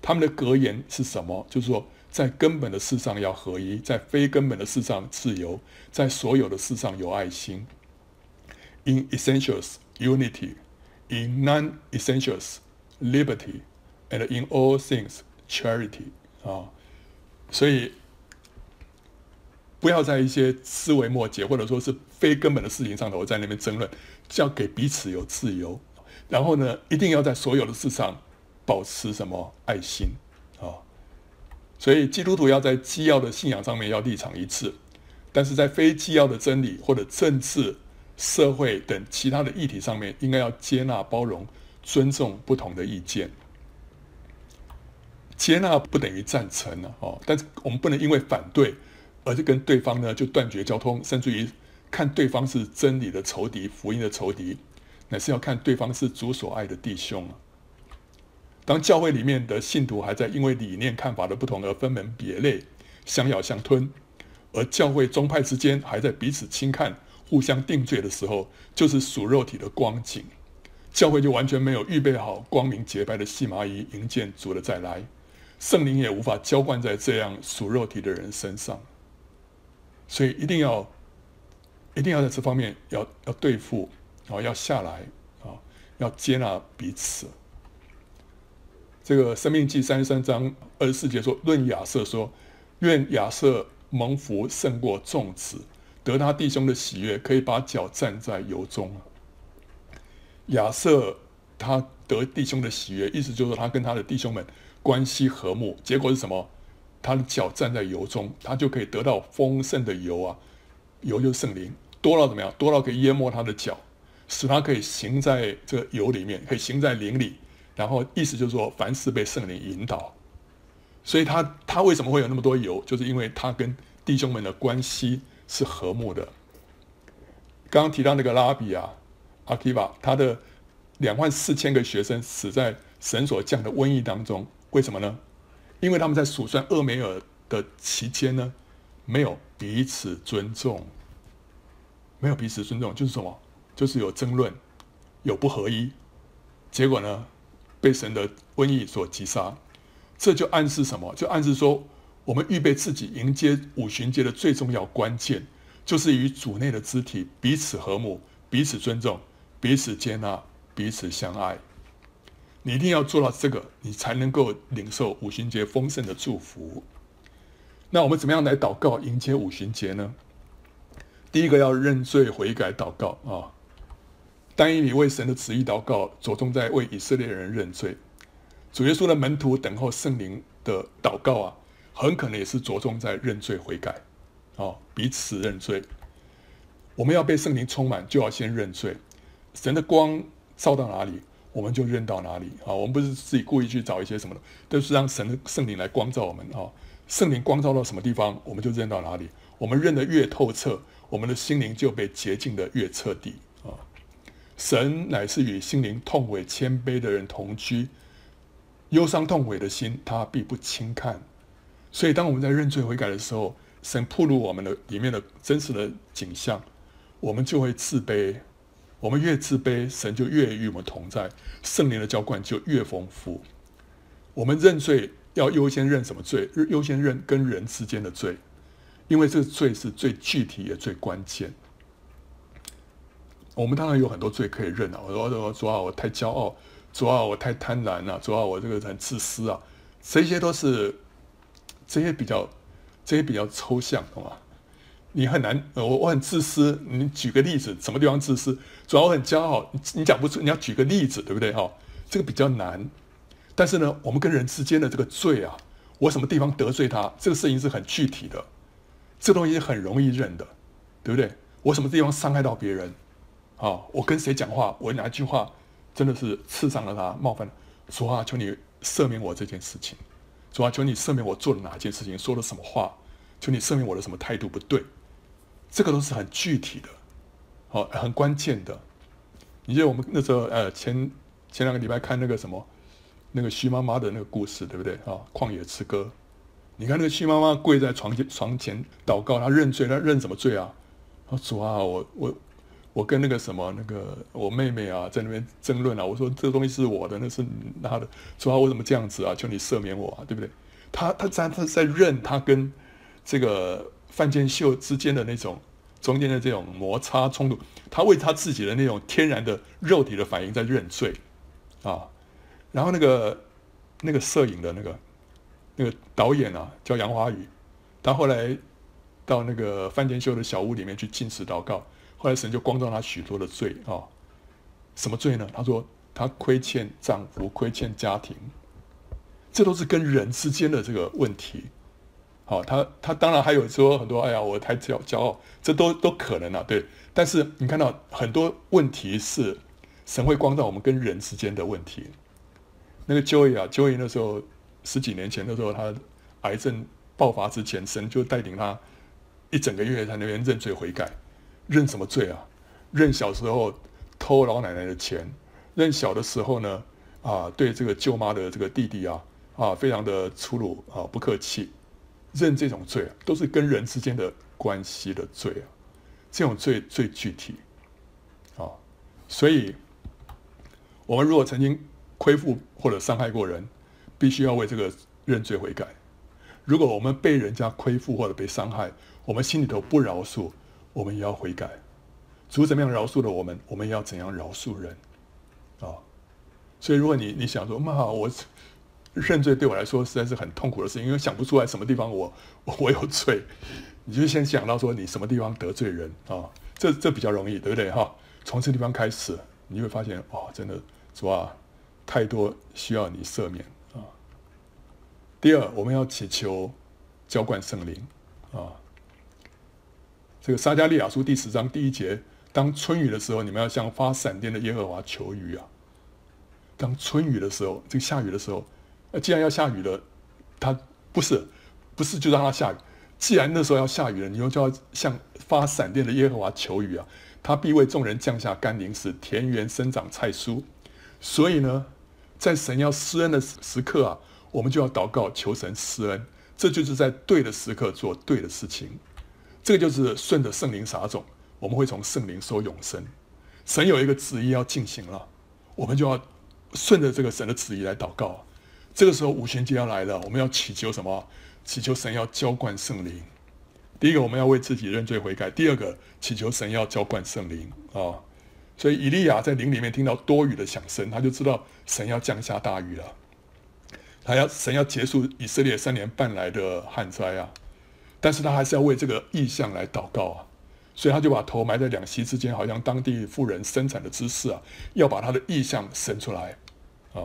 他们的格言是什么？就是说，在根本的事上要合一，在非根本的事上自由，在所有的事上有爱心。In essentials, unity; in non-essentials, liberty; and in all things, charity. 啊，所以不要在一些思维末节或者说是非根本的事情上头在那边争论，就要给彼此有自由。然后呢，一定要在所有的事上保持什么爱心？所以基督徒要在基要的信仰上面要立场一致，但是在非基要的真理或者政治、社会等其他的议题上面，应该要接纳、包容、尊重不同的意见。接纳不等于赞成了哦，但是我们不能因为反对，而是跟对方呢就断绝交通，甚至于看对方是真理的仇敌、福音的仇敌。乃是要看对方是主所爱的弟兄。当教会里面的信徒还在因为理念看法的不同而分门别类、相咬相吞，而教会宗派之间还在彼此轻看、互相定罪的时候，就是属肉体的光景。教会就完全没有预备好光明洁白的细麻衣迎接主的再来，圣灵也无法浇灌在这样属肉体的人身上。所以一定要，一定要在这方面要要对付。哦，要下来啊！要接纳彼此。这个《生命记》三十三章二十四节说：“论亚瑟说，愿亚瑟蒙福胜过众子，得他弟兄的喜悦，可以把脚站在油中。”亚瑟他得弟兄的喜悦，意思就是说他跟他的弟兄们关系和睦。结果是什么？他的脚站在油中，他就可以得到丰盛的油啊！油就是圣灵，多到怎么样？多到可以淹没他的脚。使他可以行在这个油里面，可以行在灵里，然后意思就是说，凡事被圣灵引导。所以他他为什么会有那么多油？就是因为他跟弟兄们的关系是和睦的。刚刚提到那个拉比啊，阿基巴，他的两万四千个学生死在神所降的瘟疫当中，为什么呢？因为他们在数算厄梅尔的期间呢，没有彼此尊重，没有彼此尊重，就是什么？就是有争论，有不合一，结果呢，被神的瘟疫所击杀。这就暗示什么？就暗示说，我们预备自己迎接五旬节的最重要关键，就是与主内的肢体彼此和睦、彼此尊重、彼此接纳、彼此相爱。你一定要做到这个，你才能够领受五旬节丰盛的祝福。那我们怎么样来祷告迎接五旬节呢？第一个要认罪悔改祷告啊。但以理为神的旨意祷告，着重在为以色列人认罪。主耶稣的门徒等候圣灵的祷告啊，很可能也是着重在认罪悔改，哦，彼此认罪。我们要被圣灵充满，就要先认罪。神的光照到哪里，我们就认到哪里啊。我们不是自己故意去找一些什么的，都是让神的圣灵来光照我们啊。圣灵光照到什么地方，我们就认到哪里。我们认得越透彻，我们的心灵就被洁净的越彻底。啊神乃是与心灵痛悔谦卑的人同居，忧伤痛悔的心，他必不轻看。所以，当我们在认罪悔改的时候，神暴露我们的里面的真实的景象，我们就会自卑。我们越自卑，神就越与我们同在，圣灵的浇灌就越丰富。我们认罪要优先认什么罪？优先认跟人之间的罪，因为这个罪是最具体也最关键。我们当然有很多罪可以认啊！我说主啊，我太骄傲；主啊，我太贪婪了；主啊，我这个很自私啊！这些都是这些比较这些比较抽象，懂吗？你很难，我我很自私。你举个例子，什么地方自私？主要我很骄傲，你你讲不出，你要举个例子，对不对？哈，这个比较难。但是呢，我们跟人之间的这个罪啊，我什么地方得罪他，这个事情是很具体的，这个东西很容易认的，对不对？我什么地方伤害到别人？啊，我跟谁讲话，我哪句话真的是刺伤了他，冒犯了？主啊，求你赦免我这件事情。主啊，求你赦免我做了哪件事情，说了什么话？求你赦免我的什么态度不对？这个都是很具体的，好，很关键的。你记得我们那时候，呃，前前两个礼拜看那个什么，那个徐妈妈的那个故事，对不对？啊，旷野之歌。你看那个徐妈妈跪在床前床前祷告，她认罪，她认什么罪啊？说主啊，我我我跟那个什么那个我妹妹啊，在那边争论啊。我说这个东西是我的，那是他的。说他为什么这样子啊？求你赦免我啊，对不对？他他在他在认他跟这个。范建秀之间的那种中间的这种摩擦冲突，他为他自己的那种天然的肉体的反应在认罪啊。然后那个那个摄影的那个那个导演啊，叫杨华宇，他后来到那个范建秀的小屋里面去进食祷告，后来神就光照他许多的罪啊。什么罪呢？他说他亏欠丈夫，亏欠家庭，这都是跟人之间的这个问题。好，他他当然还有说很多，哎呀，我太骄骄傲，这都都可能啊，对。但是你看到很多问题是神会光照我们跟人之间的问题。那个 Joey 啊，Joey 那时候十几年前的时候，他癌症爆发之前，神就带领他一整个月在那边认罪悔改，认什么罪啊？认小时候偷老奶奶的钱，认小的时候呢，啊，对这个舅妈的这个弟弟啊，啊，非常的粗鲁啊，不客气。认这种罪啊，都是跟人之间的关系的罪啊，这种罪最具体啊，所以，我们如果曾经亏负或者伤害过人，必须要为这个认罪悔改。如果我们被人家亏负或者被伤害，我们心里头不饶恕，我们也要悔改。主怎么样饶恕了我们，我们也要怎样饶恕人啊。所以，如果你你想说，妈，我。认罪对我来说实在是很痛苦的事情，因为想不出来什么地方我 我有罪，你就先想到说你什么地方得罪人啊，这这比较容易，对不对哈？从这地方开始，你会发现哦，真的主啊，太多需要你赦免啊。第二，我们要祈求浇灌圣灵啊。这个撒迦利亚书第十章第一节，当春雨的时候，你们要向发闪电的耶和华求雨啊。当春雨的时候，这个下雨的时候。那既然要下雨了，他不是不是就让他下雨。既然那时候要下雨了，你又就要向发闪电的耶和华求雨啊！他必为众人降下甘霖，使田园生长菜蔬。所以呢，在神要施恩的时刻啊，我们就要祷告求神施恩。这就是在对的时刻做对的事情。这个就是顺着圣灵撒种，我们会从圣灵收永生。神有一个旨意要进行了，我们就要顺着这个神的旨意来祷告。这个时候五旬节要来了，我们要祈求什么？祈求神要浇灌圣灵。第一个，我们要为自己认罪悔改；第二个，祈求神要浇灌圣灵啊。所以以利亚在林里面听到多雨的响声，他就知道神要降下大雨了。他要神要结束以色列三年半来的旱灾啊，但是他还是要为这个意象来祷告啊。所以他就把头埋在两膝之间，好像当地妇人生产的姿势啊，要把他的意象生出来啊。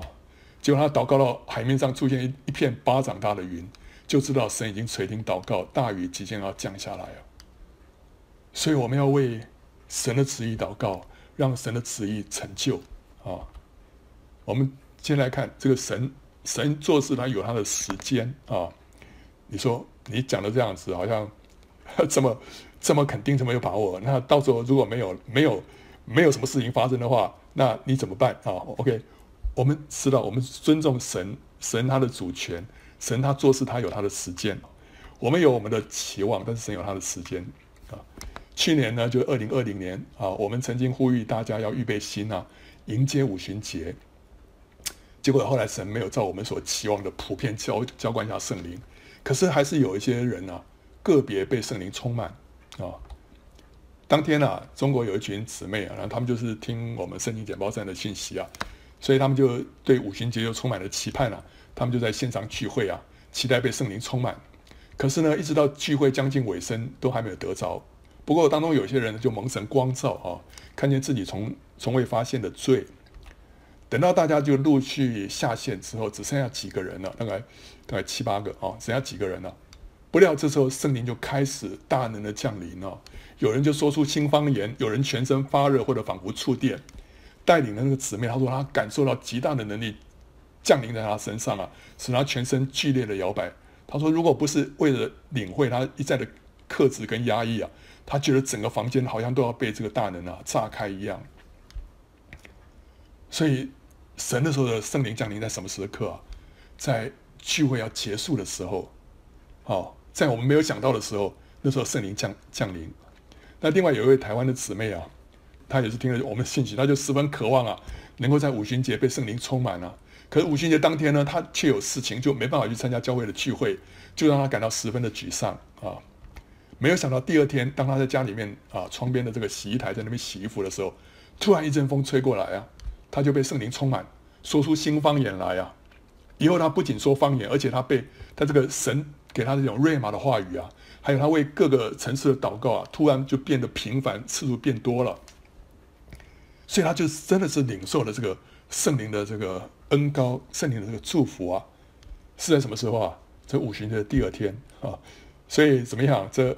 结果他祷告到海面上出现一一片巴掌大的云，就知道神已经垂听祷告，大雨即将要降下来了。所以我们要为神的旨意祷告，让神的旨意成就啊。我们先来看这个神，神做事他有他的时间啊。你说你讲的这样子，好像 这么这么肯定，这么有把握，那到时候如果没有没有没有什么事情发生的话，那你怎么办啊？OK，我们知道，我们尊重神，神他的主权，神他做事他有他的时间，我们有我们的期望，但是神有他的时间啊。去年呢，就二零二零年啊，我们曾经呼吁大家要预备心啊，迎接五旬节。结果后来神没有照我们所期望的普遍浇浇灌下圣灵，可是还是有一些人啊，个别被圣灵充满啊。当天啊，中国有一群姊妹啊，然后他们就是听我们圣经简报站的信息啊，所以他们就对五旬节就充满了期盼啊。他们就在线上聚会啊，期待被圣灵充满。可是呢，一直到聚会将近尾声，都还没有得着。不过当中有些人就蒙神光照啊，看见自己从从未发现的罪。等到大家就陆续下线之后，只剩下几个人了，大概大概七八个啊，剩下几个人了。不料这时候圣灵就开始大能的降临了，有人就说出新方言，有人全身发热或者仿佛触电，带领的那个姊妹，她说她感受到极大的能力降临在她身上啊，使她全身剧烈的摇摆。她说如果不是为了领会她一再的克制跟压抑啊，她觉得整个房间好像都要被这个大能啊炸开一样。所以。神的时候的圣灵降临在什么时刻啊？在聚会要结束的时候，哦，在我们没有想到的时候，那时候圣灵降降临。那另外有一位台湾的姊妹啊，她也是听了我们的信息，她就十分渴望啊，能够在五旬节被圣灵充满啊。可是五旬节当天呢，她却有事情，就没办法去参加教会的聚会，就让她感到十分的沮丧啊。没有想到第二天，当她在家里面啊，窗边的这个洗衣台在那边洗衣服的时候，突然一阵风吹过来啊。他就被圣灵充满，说出新方言来啊！以后他不仅说方言，而且他被他这个神给他这种瑞玛的话语啊，还有他为各个城市的祷告啊，突然就变得频繁，次数变多了。所以他就真的是领受了这个圣灵的这个恩膏，圣灵的这个祝福啊，是在什么时候啊？这五旬的第二天啊！所以怎么样？这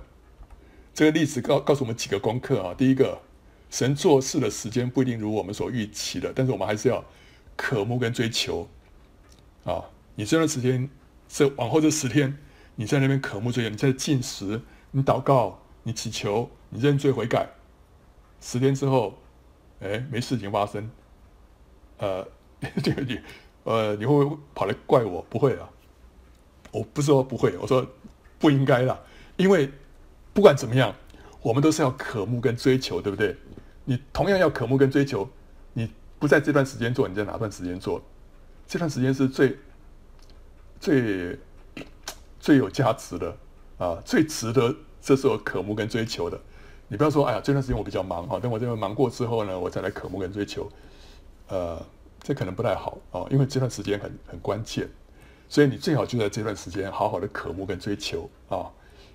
这个例子告告诉我们几个功课啊。第一个。神做事的时间不一定如我们所预期的，但是我们还是要渴慕跟追求啊！你这段时间，这往后这十天，你在那边渴慕追求，你在进食，你祷告，你祈求，你认罪悔改。十天之后，哎，没事情发生，呃，这个你，呃，你会不会跑来怪我？不会啊，我不是说不会，我说不应该啦，因为不管怎么样，我们都是要渴慕跟追求，对不对？你同样要渴慕跟追求，你不在这段时间做，你在哪段时间做？这段时间是最最最有价值的啊，最值得这时候渴慕跟追求的。你不要说，哎呀，这段时间我比较忙哈，等我这边忙过之后呢，我再来渴慕跟追求。呃，这可能不太好啊，因为这段时间很很关键，所以你最好就在这段时间好好的渴慕跟追求啊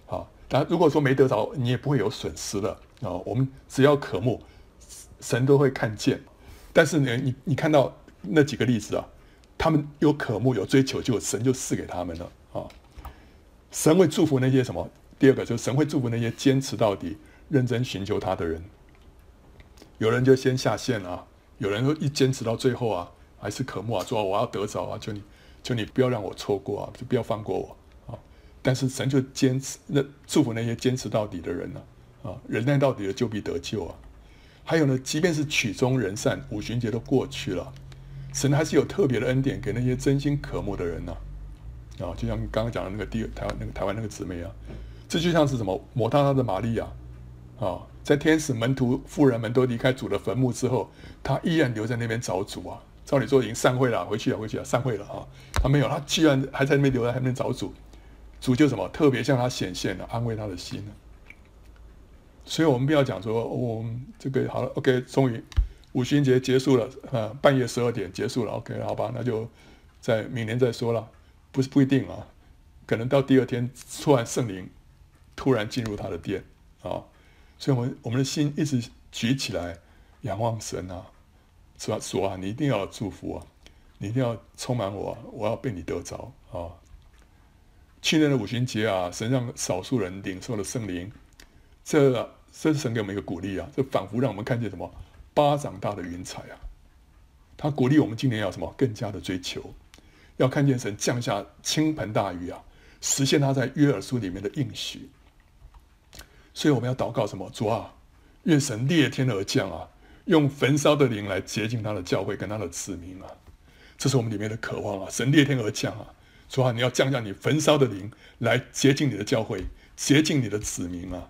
啊。当然，如果说没得着，你也不会有损失的啊。我们只要渴慕。神都会看见，但是呢，你你看到那几个例子啊，他们有渴慕有追求，就神就赐给他们了啊。神会祝福那些什么？第二个就是神会祝福那些坚持到底、认真寻求他的人。有人就先下线啊，有人说一坚持到最后啊，还是渴慕啊，说我要得着啊，求你求你不要让我错过啊，就不要放过我啊。但是神就坚持那祝福那些坚持到底的人呢啊，啊，忍耐到底的就必得救啊。还有呢，即便是曲终人散，五旬节都过去了，神还是有特别的恩典给那些真心渴慕的人呢。啊，就像刚刚讲的那个第台湾那个台湾那个姊妹啊，这就像是什么抹大拉的玛利亚啊，在天使门徒妇人们都离开主的坟墓之后，她依然留在那边找主啊。照理说已经散会了，回去了，回去了，散会了啊。她没有，她居然还在那边留在那边找主，主就什么特别向她显现了，安慰他的心。所以，我们不要讲说，我、们、这个好了，OK，终于五旬节结束了，啊，半夜十二点结束了，OK，好吧，那就在明年再说了，不是不一定啊，可能到第二天突然圣灵突然进入他的殿啊，所以，我们我们的心一直举起来仰望神啊，说说啊，你一定要祝福我，你一定要充满我，我要被你得着啊。去年的五旬节啊，神让少数人领受了圣灵，这。这是神给我们一个鼓励啊！这仿佛让我们看见什么巴掌大的云彩啊！他鼓励我们今年要什么更加的追求，要看见神降下倾盆大雨啊，实现他在约珥书里面的应许。所以我们要祷告什么？主啊，愿神裂天而降啊，用焚烧的灵来洁净他的教会跟他的子民啊，这是我们里面的渴望啊！神裂天而降啊，主啊，你要降下你焚烧的灵来洁净你的教会，洁净你的子民啊！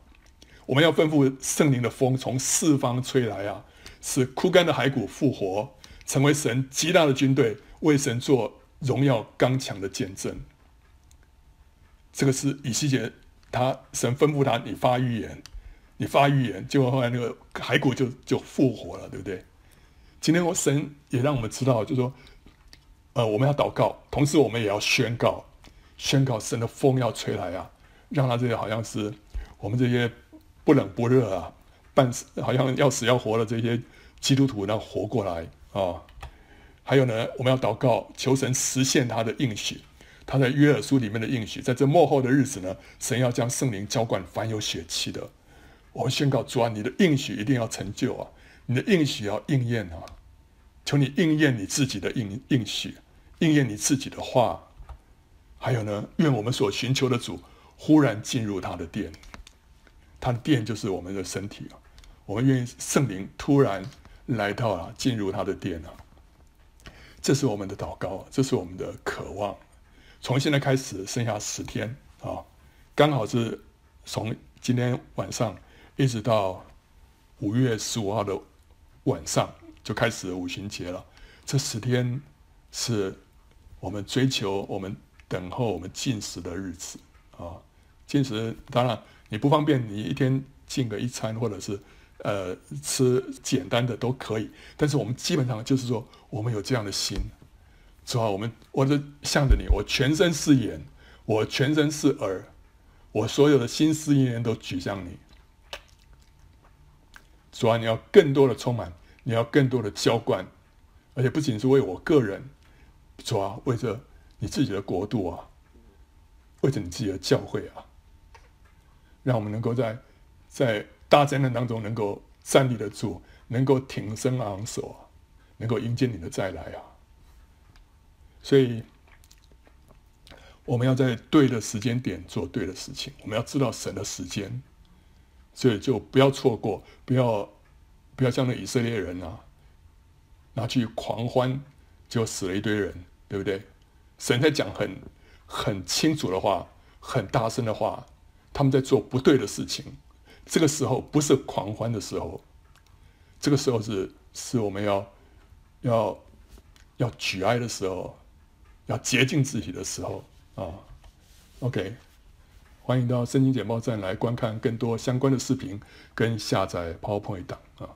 我们要吩咐圣灵的风从四方吹来啊，使枯干的骸骨复活，成为神极大的军队，为神做荣耀刚强的见证。这个是以西结，他神吩咐他，你发预言。你发预言，结果后来那个骸骨就就复活了，对不对？今天我神也让我们知道，就是说，呃，我们要祷告，同时我们也要宣告，宣告神的风要吹来啊，让他这些好像是我们这些不冷不热啊，半死好像要死要活的这些基督徒能活过来啊、还有呢，我们要祷告，求神实现他的应许，他在约珥书里面的应许，在这末后的日子呢，神要将圣灵浇灌凡有血气的。我们宣告主啊，你的应许一定要成就啊！你的应许要应验啊！求你应验你自己的应应许，应验你自己的话。还有呢，愿我们所寻求的主忽然进入他的殿，他的殿就是我们的身体啊！我们愿意圣灵突然来到啊，进入他的殿啊！这是我们的祷告，这是我们的渴望。从现在开始，剩下十天啊，刚好是从今天晚上。一直到五月十五号的晚上就开始五旬节了。这十天是我们追求、我们等候、我们进食的日子啊。进食当然你不方便，你一天进个一餐，或者是呃吃简单的都可以。但是我们基本上就是说，我们有这样的心，主啊？我们我就向着你，我全身是眼，我全身是耳，我所有的心思意念都举向你。主啊，你要更多的充满，你要更多的浇灌，而且不仅是为我个人，主啊，为着你自己的国度啊，为着你自己的教会啊，让我们能够在在大灾难当中能够站立得住，能够挺身昂首，能够迎接你的再来啊！所以，我们要在对的时间点做对的事情，我们要知道神的时间。所以就不要错过，不要不要像那以色列人啊，拿去狂欢，就死了一堆人，对不对？神在讲很很清楚的话，很大声的话，他们在做不对的事情。这个时候不是狂欢的时候，这个时候是是我们要要要举哀的时候，要洁净自己的时候啊。OK。欢迎到圣经简报站来观看更多相关的视频跟下载 PowerPoint 档啊。